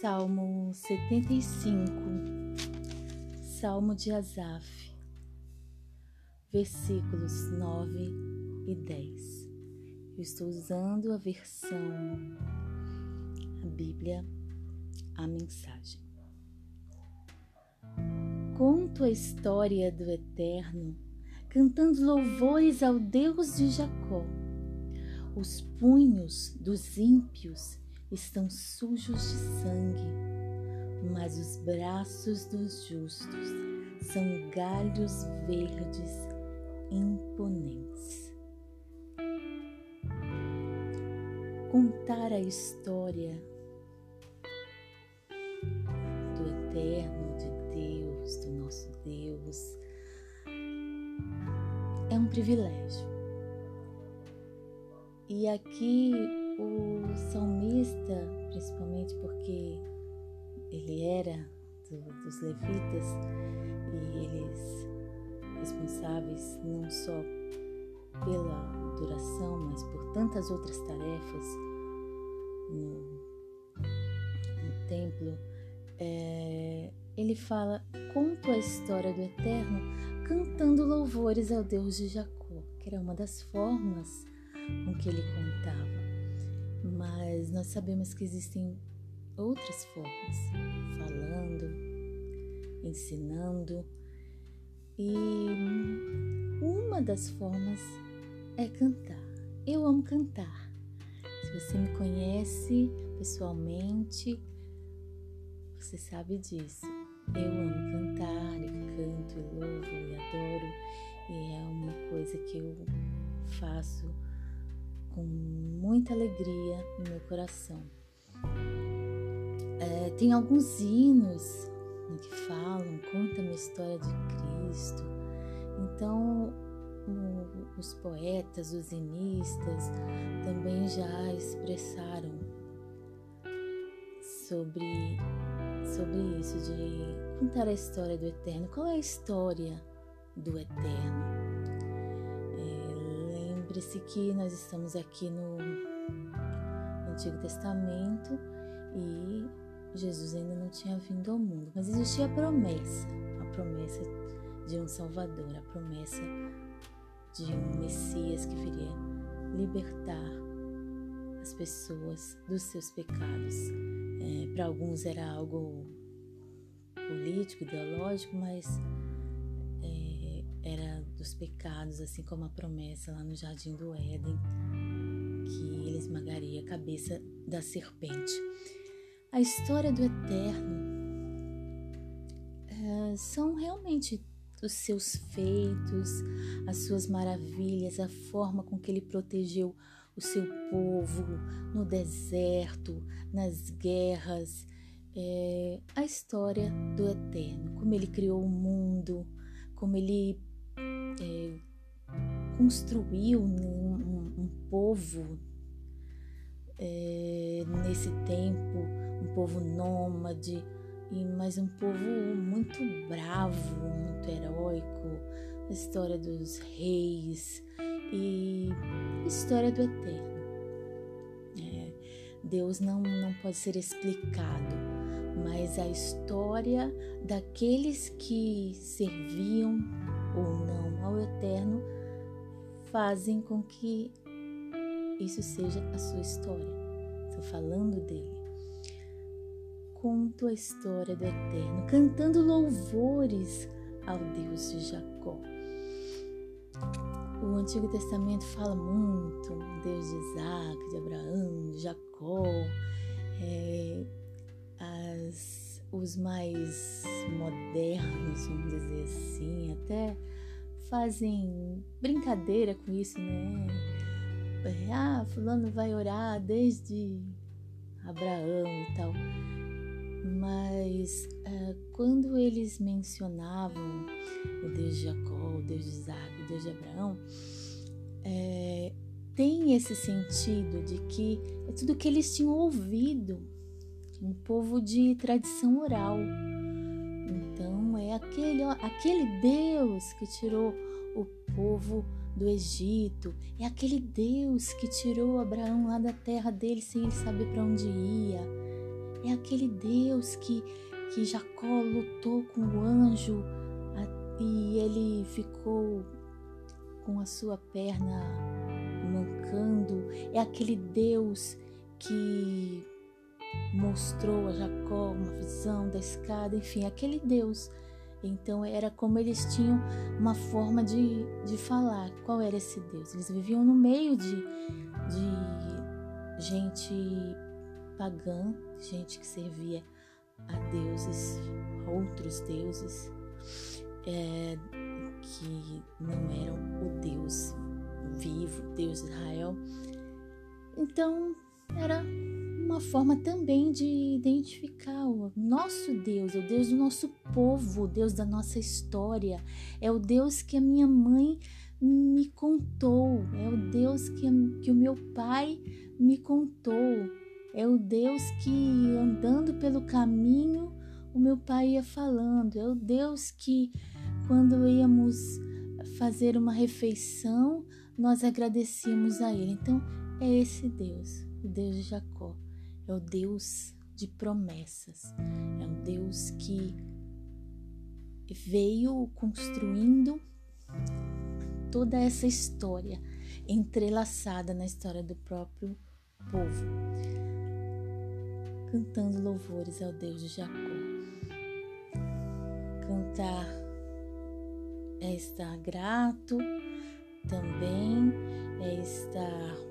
Salmo 75, Salmo de Asaf, versículos 9 e 10. Eu estou usando a versão, a Bíblia, a mensagem. Conto a história do Eterno, cantando louvores ao Deus de Jacó. Os punhos dos ímpios estão sujos de sangue, mas os braços dos justos são galhos verdes imponentes. Contar a história do eterno, de Deus, do nosso Deus, é um privilégio. E aqui o salmista, principalmente porque ele era do, dos levitas e eles responsáveis não só pela adoração, mas por tantas outras tarefas no, no templo, é, ele fala: conto a história do Eterno cantando louvores ao Deus de Jacó, que era uma das formas com que ele contava mas nós sabemos que existem outras formas, falando, ensinando, e uma das formas é cantar. Eu amo cantar. Se você me conhece pessoalmente, você sabe disso. Eu amo cantar e canto e louvo e adoro, e é uma coisa que eu faço com muita alegria no meu coração. É, tem alguns hinos né, que falam, contam a história de Cristo. Então, o, os poetas, os hinistas também já expressaram sobre, sobre isso, de contar a história do Eterno. Qual é a história do Eterno? Lembre-se que nós estamos aqui no Antigo Testamento e Jesus ainda não tinha vindo ao mundo, mas existia a promessa, a promessa de um Salvador, a promessa de um Messias que viria libertar as pessoas dos seus pecados. É, Para alguns era algo político, ideológico, mas era dos pecados, assim como a promessa lá no jardim do Éden, que ele esmagaria a cabeça da serpente. A história do Eterno é, são realmente os seus feitos, as suas maravilhas, a forma com que ele protegeu o seu povo no deserto, nas guerras, é, a história do Eterno, como ele criou o mundo, como ele é, construiu um, um, povo é, nesse tempo, um povo nômade, mas um povo muito bravo, muito heróico, a história dos reis e a história do eterno. É, Deus não, não pode ser explicado, mas a história daqueles que serviam ou não ao Eterno fazem com que isso seja a sua história. Estou falando dele. Conto a história do Eterno, cantando louvores ao Deus de Jacó. O Antigo Testamento fala muito Deus de Isaac, de Abraão, de Jacó, é, as os mais modernos, vamos dizer assim, até fazem brincadeira com isso, né? Ah, fulano vai orar desde Abraão e tal. Mas é, quando eles mencionavam o Deus de Jacó, o Deus de Isaac, o Deus de Abraão, é, tem esse sentido de que é tudo que eles tinham ouvido um povo de tradição oral. É aquele, aquele Deus que tirou o povo do Egito, é aquele Deus que tirou Abraão lá da terra dele sem ele saber para onde ia. é aquele Deus que, que Jacó lutou com o anjo e ele ficou com a sua perna mancando. É aquele Deus que mostrou a Jacó uma visão da escada, enfim, aquele Deus. Então era como eles tinham uma forma de, de falar. Qual era esse Deus? Eles viviam no meio de, de gente pagã, gente que servia a deuses, a outros deuses, é, que não eram o Deus vivo, Deus Israel. Então era uma forma também de identificar o nosso Deus, o Deus do nosso povo, o Deus da nossa história, é o Deus que a minha mãe me contou, é o Deus que, que o meu pai me contou, é o Deus que andando pelo caminho o meu pai ia falando, é o Deus que quando íamos fazer uma refeição nós agradecíamos a Ele. Então é esse Deus, o Deus de Jacó, é o Deus de promessas, é um Deus que veio construindo toda essa história entrelaçada na história do próprio povo, cantando louvores ao Deus de Jacó. Cantar é estar grato também, é estar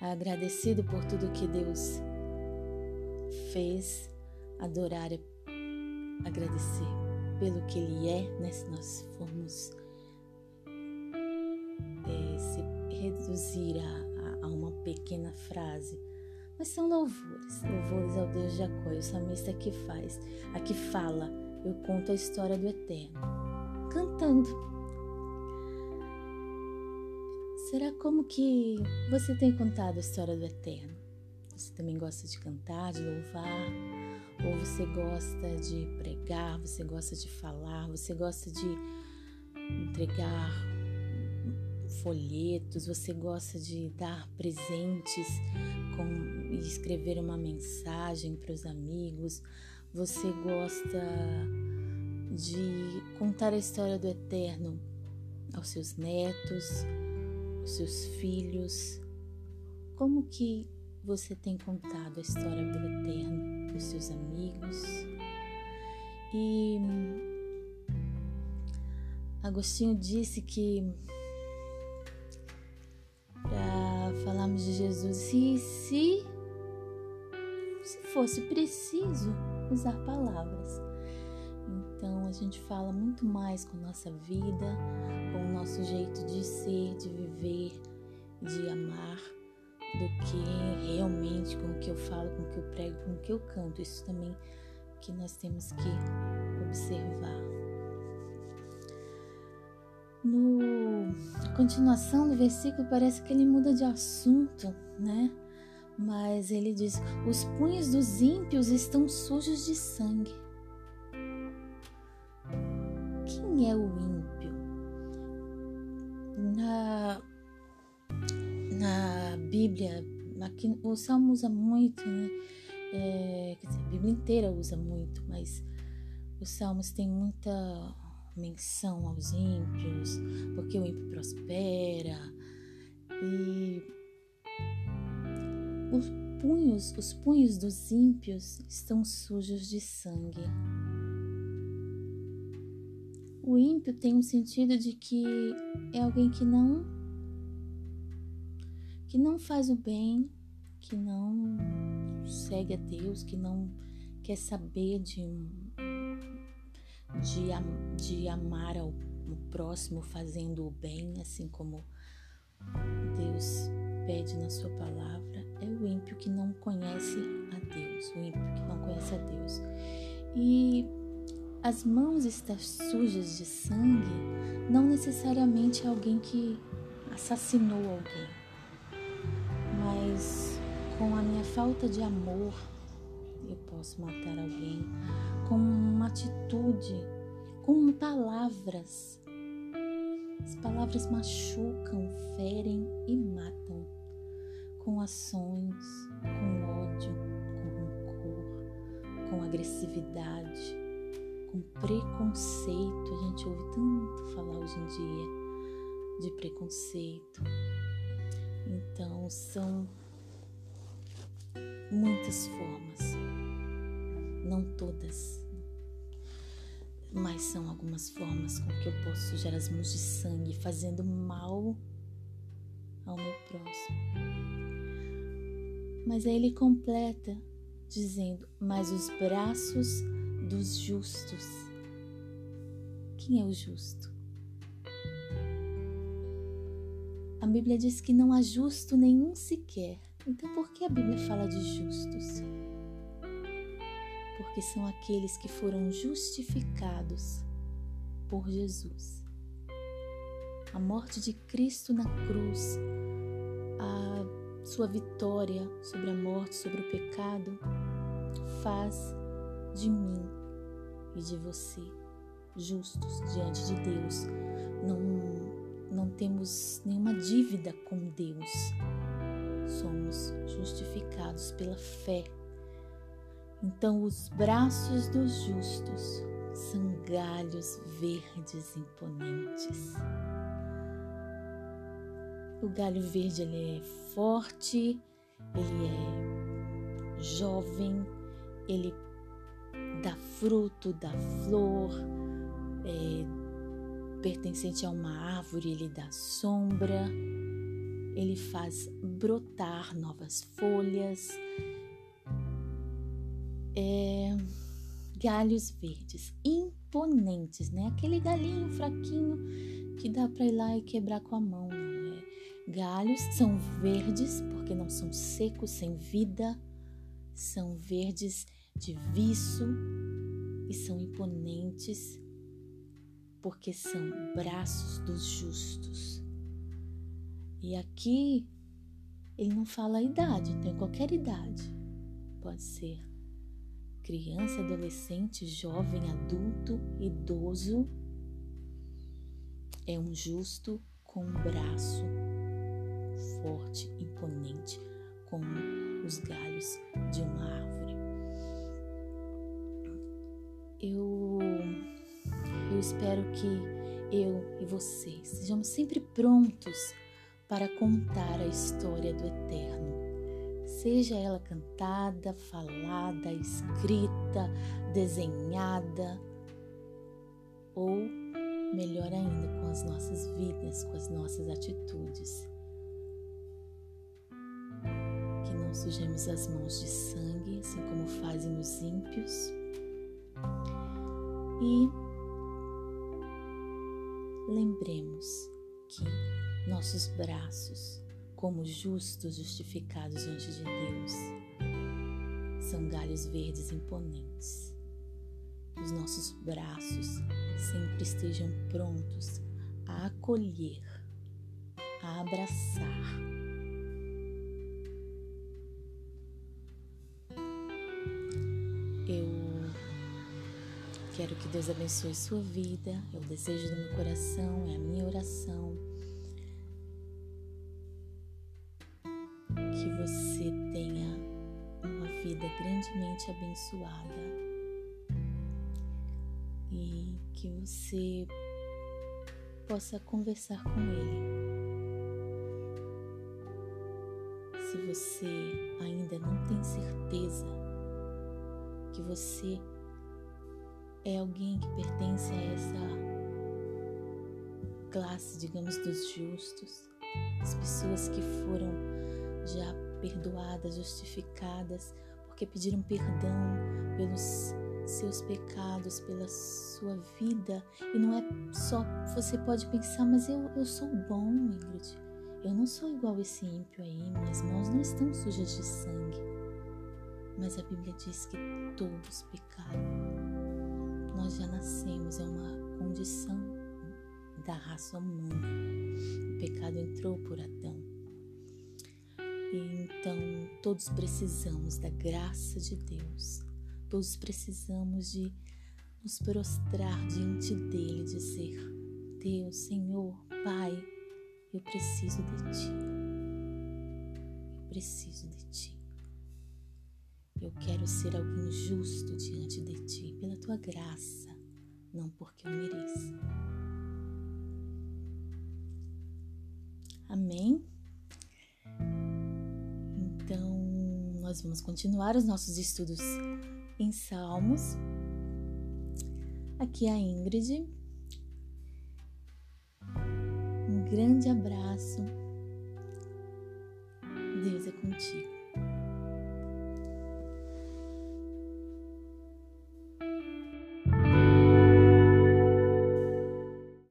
agradecido por tudo que Deus fez, adorar, agradecer pelo que Ele é, né? Se nós formos é, se reduzir a, a, a, uma pequena frase, mas são louvores, louvores ao Deus de Jacó, o salmista que faz, a que fala, eu conto a história do Eterno, cantando Será como que você tem contado a história do Eterno? Você também gosta de cantar, de louvar? Ou você gosta de pregar, você gosta de falar, você gosta de entregar folhetos, você gosta de dar presentes com, e escrever uma mensagem para os amigos, você gosta de contar a história do Eterno aos seus netos, os seus filhos. Como que você tem contado a história Eterno para os seus amigos? E Agostinho disse que para falarmos de Jesus, e se, se fosse preciso usar palavras. A gente fala muito mais com nossa vida, com o nosso jeito de ser, de viver, de amar, do que realmente com o que eu falo, com o que eu prego, com o que eu canto. Isso também que nós temos que observar. No continuação do versículo parece que ele muda de assunto, né? Mas ele diz: Os punhos dos ímpios estão sujos de sangue. É o ímpio? Na, na Bíblia, aqui, o Salmo usa muito, né? É, dizer, a Bíblia inteira usa muito, mas os Salmos têm muita menção aos ímpios, porque o ímpio prospera e os punhos, os punhos dos ímpios estão sujos de sangue. O ímpio tem um sentido de que é alguém que não que não faz o bem, que não segue a Deus, que não quer saber de de, de amar ao, próximo fazendo o bem, assim como Deus pede na sua palavra, é o ímpio que não conhece a Deus, o ímpio que não conhece a Deus. E as mãos estão sujas de sangue não necessariamente é alguém que assassinou alguém, mas com a minha falta de amor eu posso matar alguém. Com uma atitude, com palavras. As palavras machucam, ferem e matam. Com ações, com ódio agressividade, com preconceito. A gente ouve tanto falar hoje em dia de preconceito. Então, são muitas formas, não todas, mas são algumas formas com que eu posso sujar as mãos de sangue, fazendo mal ao meu próximo. Mas aí ele completa dizendo: Mas os braços dos justos. Quem é o justo? A Bíblia diz que não há justo nenhum sequer. Então, por que a Bíblia fala de justos? Porque são aqueles que foram justificados por Jesus. A morte de Cristo na cruz, a sua vitória sobre a morte, sobre o pecado, faz de mim e de você justos diante de Deus. Não não temos nenhuma dívida com Deus. Somos justificados pela fé. Então, os braços dos justos são galhos verdes imponentes. O galho verde ele é forte, ele é jovem, ele dá fruto, dá flor, é, pertencente a uma árvore, ele dá sombra, ele faz brotar novas folhas, é, galhos verdes, imponentes, né? Aquele galinho fraquinho que dá para ir lá e quebrar com a mão, não é? Galhos são verdes porque não são secos, sem vida, são verdes de viço e são imponentes porque são braços dos justos. E aqui ele não fala a idade, então qualquer idade. Pode ser criança, adolescente, jovem, adulto, idoso. É um justo com um braço forte, imponente, como os galhos de uma árvore. Eu eu espero que eu e você sejamos sempre prontos para contar a história do Eterno. Seja ela cantada, falada, escrita, desenhada ou, melhor ainda, com as nossas vidas, com as nossas atitudes. Que não sujemos as mãos de sangue, assim como fazem os ímpios. E lembremos que nossos braços, como justos justificados diante de Deus, são galhos verdes imponentes. Os nossos braços sempre estejam prontos a acolher, a abraçar. Deus abençoe sua vida, é o desejo do meu coração, é a minha oração. Que você tenha uma vida grandemente abençoada e que você possa conversar com Ele. Se você ainda não tem certeza que você é alguém que pertence a essa classe, digamos, dos justos, as pessoas que foram já perdoadas, justificadas, porque pediram perdão pelos seus pecados, pela sua vida. E não é só, você pode pensar, mas eu, eu sou bom, Ingrid. Eu não sou igual esse ímpio aí, minhas mãos não estão sujas de sangue. Mas a Bíblia diz que todos pecaram nós já nascemos, é uma condição da raça humana. O pecado entrou por Adão. E então todos precisamos da graça de Deus. Todos precisamos de nos prostrar diante dele, dizer: Deus, Senhor, Pai, eu preciso de ti. Eu preciso de ti. Eu quero ser alguém justo diante de ti, pela tua graça, não porque eu mereço. Amém? Então, nós vamos continuar os nossos estudos em Salmos. Aqui é a Ingrid. Um grande abraço. Deus é contigo.